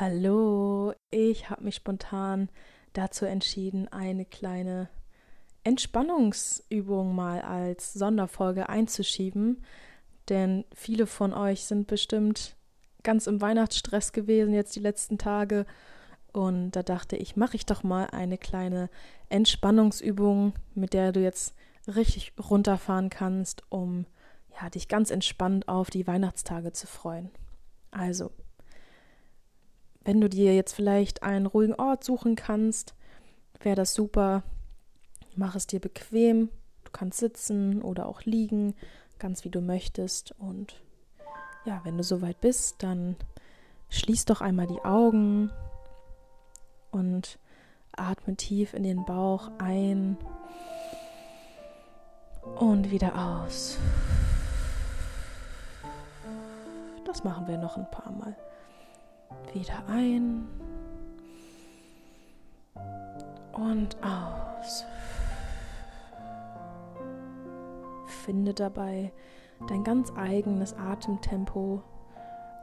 Hallo, ich habe mich spontan dazu entschieden, eine kleine Entspannungsübung mal als Sonderfolge einzuschieben, denn viele von euch sind bestimmt ganz im Weihnachtsstress gewesen jetzt die letzten Tage und da dachte ich, mache ich doch mal eine kleine Entspannungsübung, mit der du jetzt richtig runterfahren kannst, um ja, dich ganz entspannt auf die Weihnachtstage zu freuen. Also, wenn du dir jetzt vielleicht einen ruhigen Ort suchen kannst, wäre das super. Mach es dir bequem. Du kannst sitzen oder auch liegen, ganz wie du möchtest. Und ja, wenn du soweit bist, dann schließ doch einmal die Augen und atme tief in den Bauch ein und wieder aus. Das machen wir noch ein paar Mal. Wieder ein und aus. Finde dabei dein ganz eigenes Atemtempo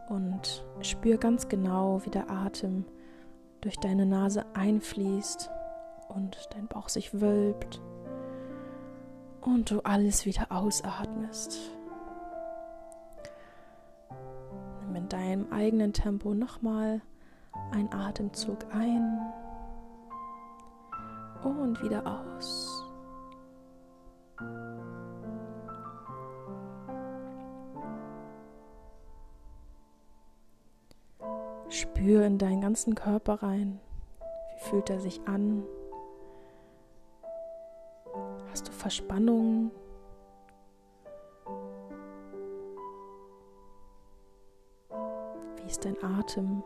und spür ganz genau, wie der Atem durch deine Nase einfließt und dein Bauch sich wölbt und du alles wieder ausatmest. In deinem eigenen Tempo nochmal einen Atemzug ein und wieder aus. Spür in deinen ganzen Körper rein. Wie fühlt er sich an? Hast du Verspannungen? Ist dein Atem?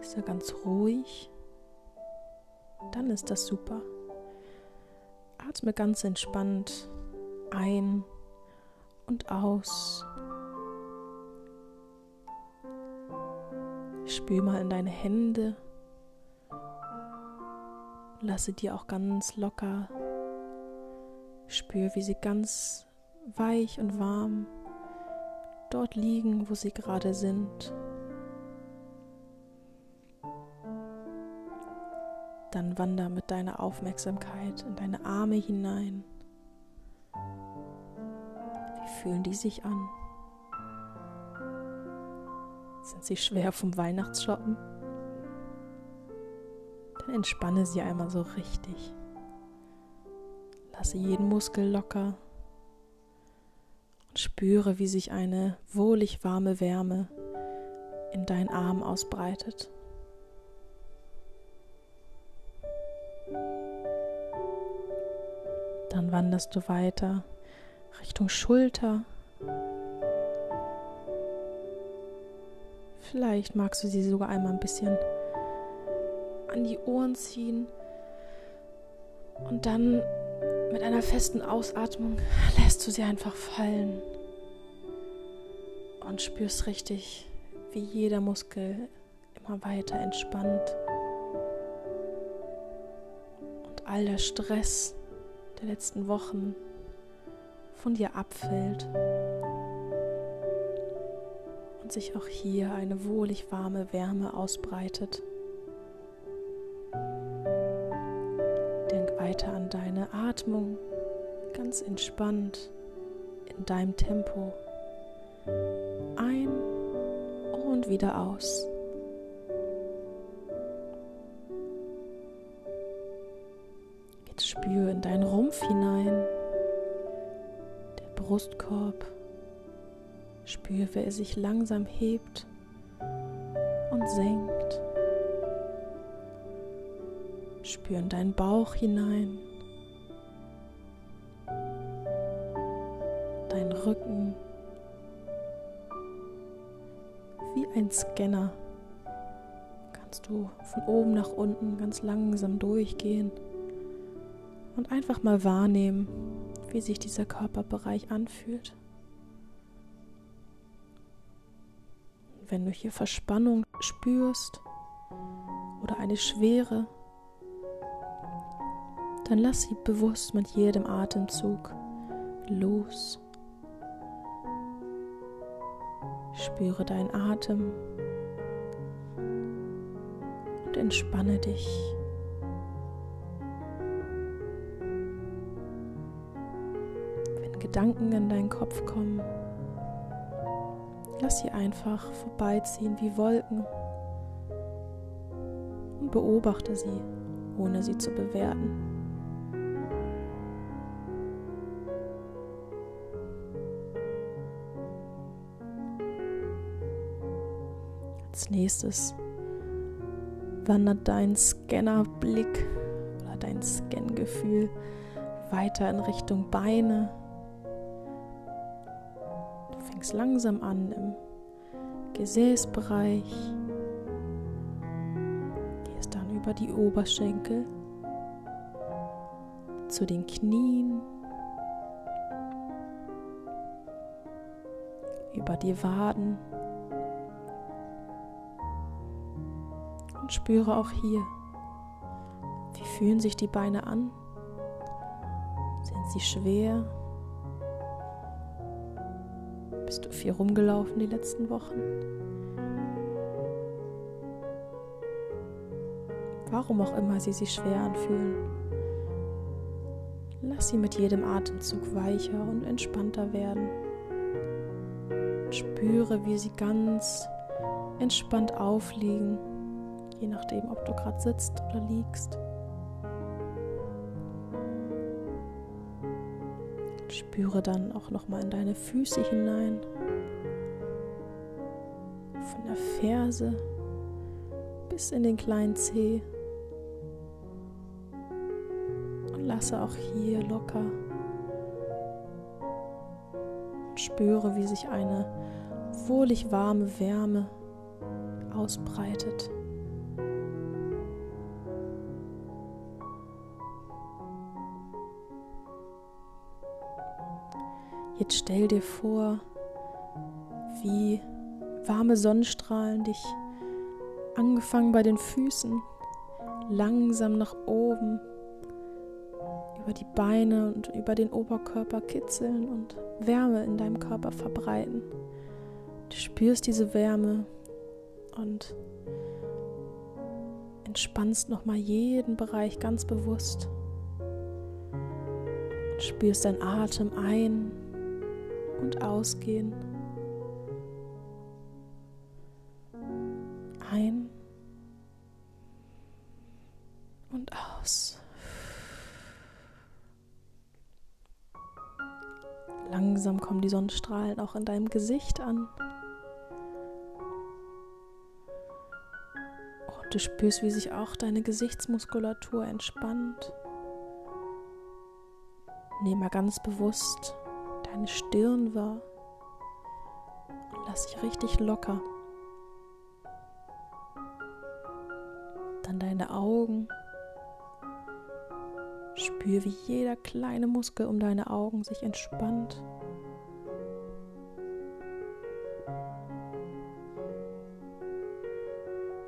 Ist er ganz ruhig? Dann ist das super. Atme ganz entspannt ein und aus. Spür mal in deine Hände. Lasse dir auch ganz locker. Spür, wie sie ganz weich und warm dort liegen, wo sie gerade sind. Dann wander mit deiner Aufmerksamkeit in deine Arme hinein. Wie fühlen die sich an? Sind sie schwer vom Weihnachtsshoppen? Dann entspanne sie einmal so richtig. Lasse jeden Muskel locker Spüre, wie sich eine wohlig warme Wärme in deinen Arm ausbreitet. Dann wanderst du weiter Richtung Schulter. Vielleicht magst du sie sogar einmal ein bisschen an die Ohren ziehen und dann mit einer festen Ausatmung lässt du sie einfach fallen und spürst richtig, wie jeder Muskel immer weiter entspannt und all der Stress der letzten Wochen von dir abfällt und sich auch hier eine wohlig warme Wärme ausbreitet. Weiter an deine Atmung, ganz entspannt in deinem Tempo. Ein und wieder aus. Jetzt spüre in deinen Rumpf hinein, der Brustkorb. Spüre, wie er sich langsam hebt und senkt. Spür in deinen Bauch hinein, deinen Rücken, wie ein Scanner. Kannst du von oben nach unten ganz langsam durchgehen und einfach mal wahrnehmen, wie sich dieser Körperbereich anfühlt. Wenn du hier Verspannung spürst oder eine Schwere, dann lass sie bewusst mit jedem Atemzug los. Spüre deinen Atem, entspanne dich. Wenn Gedanken in deinen Kopf kommen, lass sie einfach vorbeiziehen wie Wolken und beobachte sie, ohne sie zu bewerten. Als nächstes wandert dein Scannerblick oder dein Scangefühl weiter in Richtung Beine. Du fängst langsam an im Gesäßbereich, gehst dann über die Oberschenkel zu den Knien, über die Waden. Und spüre auch hier, wie fühlen sich die Beine an? Sind sie schwer? Bist du viel rumgelaufen die letzten Wochen? Warum auch immer sie sich schwer anfühlen. Lass sie mit jedem Atemzug weicher und entspannter werden. Spüre, wie sie ganz entspannt aufliegen je nachdem, ob du gerade sitzt oder liegst. Spüre dann auch noch mal in deine Füße hinein, von der Ferse bis in den kleinen Zeh. Und lasse auch hier locker. Und spüre, wie sich eine wohlig warme Wärme ausbreitet. Jetzt stell dir vor, wie warme Sonnenstrahlen dich angefangen bei den Füßen langsam nach oben über die Beine und über den Oberkörper kitzeln und Wärme in deinem Körper verbreiten. Du spürst diese Wärme und entspannst nochmal jeden Bereich ganz bewusst. Und spürst deinen Atem ein und ausgehen. Ein und aus. Langsam kommen die Sonnenstrahlen auch in deinem Gesicht an. Und du spürst, wie sich auch deine Gesichtsmuskulatur entspannt. Nimm mal ganz bewusst deine Stirn wahr und lass dich richtig locker. Dann deine Augen. Spür, wie jeder kleine Muskel um deine Augen sich entspannt.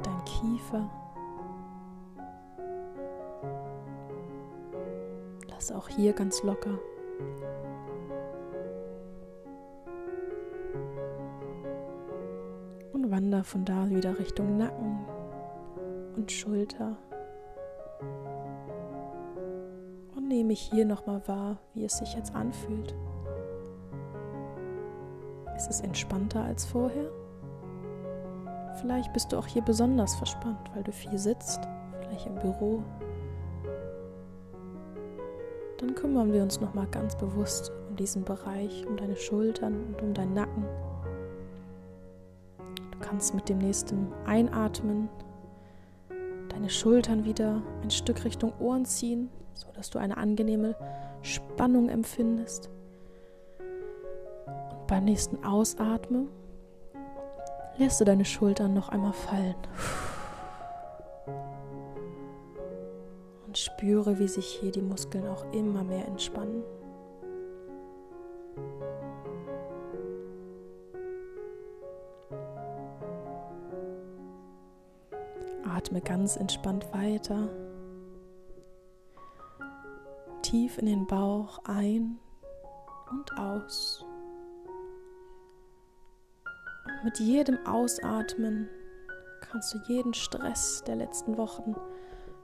Dein Kiefer. Lass auch hier ganz locker. Wander von da wieder Richtung Nacken und Schulter. Und nehme ich hier nochmal wahr, wie es sich jetzt anfühlt. Ist es entspannter als vorher? Vielleicht bist du auch hier besonders verspannt, weil du viel sitzt, vielleicht im Büro. Dann kümmern wir uns nochmal ganz bewusst um diesen Bereich, um deine Schultern und um deinen Nacken kannst mit dem nächsten Einatmen deine Schultern wieder ein Stück Richtung Ohren ziehen, sodass du eine angenehme Spannung empfindest. Und beim nächsten Ausatmen lässt du deine Schultern noch einmal fallen. Und spüre, wie sich hier die Muskeln auch immer mehr entspannen. Atme ganz entspannt weiter. Tief in den Bauch ein und aus. Und mit jedem Ausatmen kannst du jeden Stress der letzten Wochen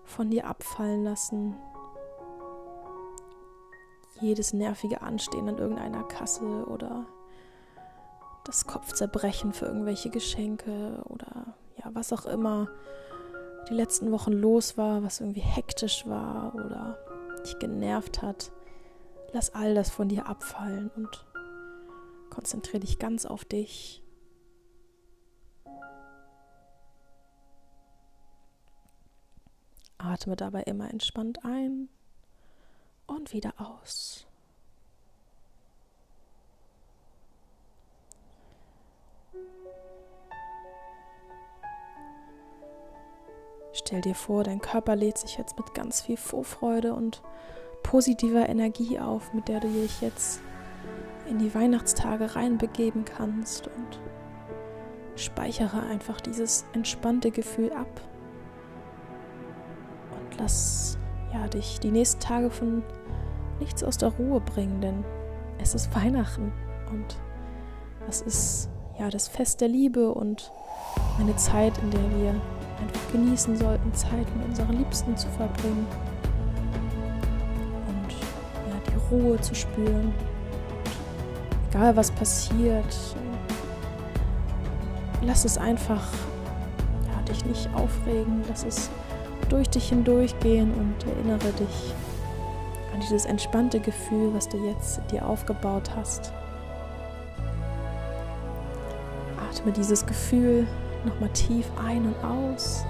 von dir abfallen lassen. Jedes nervige Anstehen an irgendeiner Kasse oder das Kopfzerbrechen für irgendwelche Geschenke oder ja, was auch immer die letzten Wochen los war, was irgendwie hektisch war oder dich genervt hat. Lass all das von dir abfallen und konzentriere dich ganz auf dich. Atme dabei immer entspannt ein und wieder aus. Stell dir vor, dein Körper lädt sich jetzt mit ganz viel Vorfreude und positiver Energie auf, mit der du dich jetzt in die Weihnachtstage reinbegeben kannst und speichere einfach dieses entspannte Gefühl ab. Und lass ja dich die nächsten Tage von nichts aus der Ruhe bringen, denn es ist Weihnachten und es ist ja das Fest der Liebe und eine Zeit, in der wir einfach genießen sollten, Zeit mit unseren Liebsten zu verbringen und ja, die Ruhe zu spüren. Egal was passiert, lass es einfach ja, dich nicht aufregen, lass es durch dich hindurchgehen und erinnere dich an dieses entspannte Gefühl, was du jetzt dir aufgebaut hast. Atme dieses Gefühl nochmal tief ein und aus,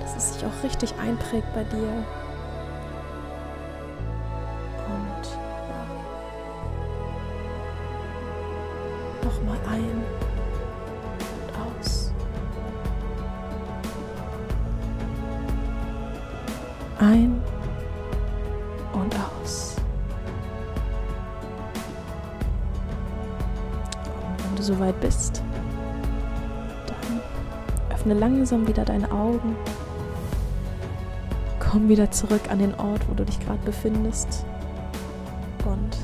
dass es sich auch richtig einprägt bei dir. Und ja, nochmal ein und aus. Ein Öffne langsam wieder deine Augen. Komm wieder zurück an den Ort, wo du dich gerade befindest. Und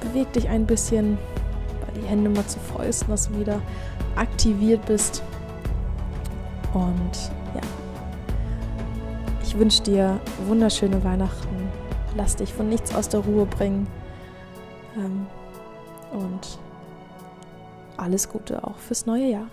beweg dich ein bisschen, bei die Hände mal zu Fäusten, dass du wieder aktiviert bist. Und ja, ich wünsche dir wunderschöne Weihnachten. Lass dich von nichts aus der Ruhe bringen. Ähm, und alles Gute auch fürs neue Jahr.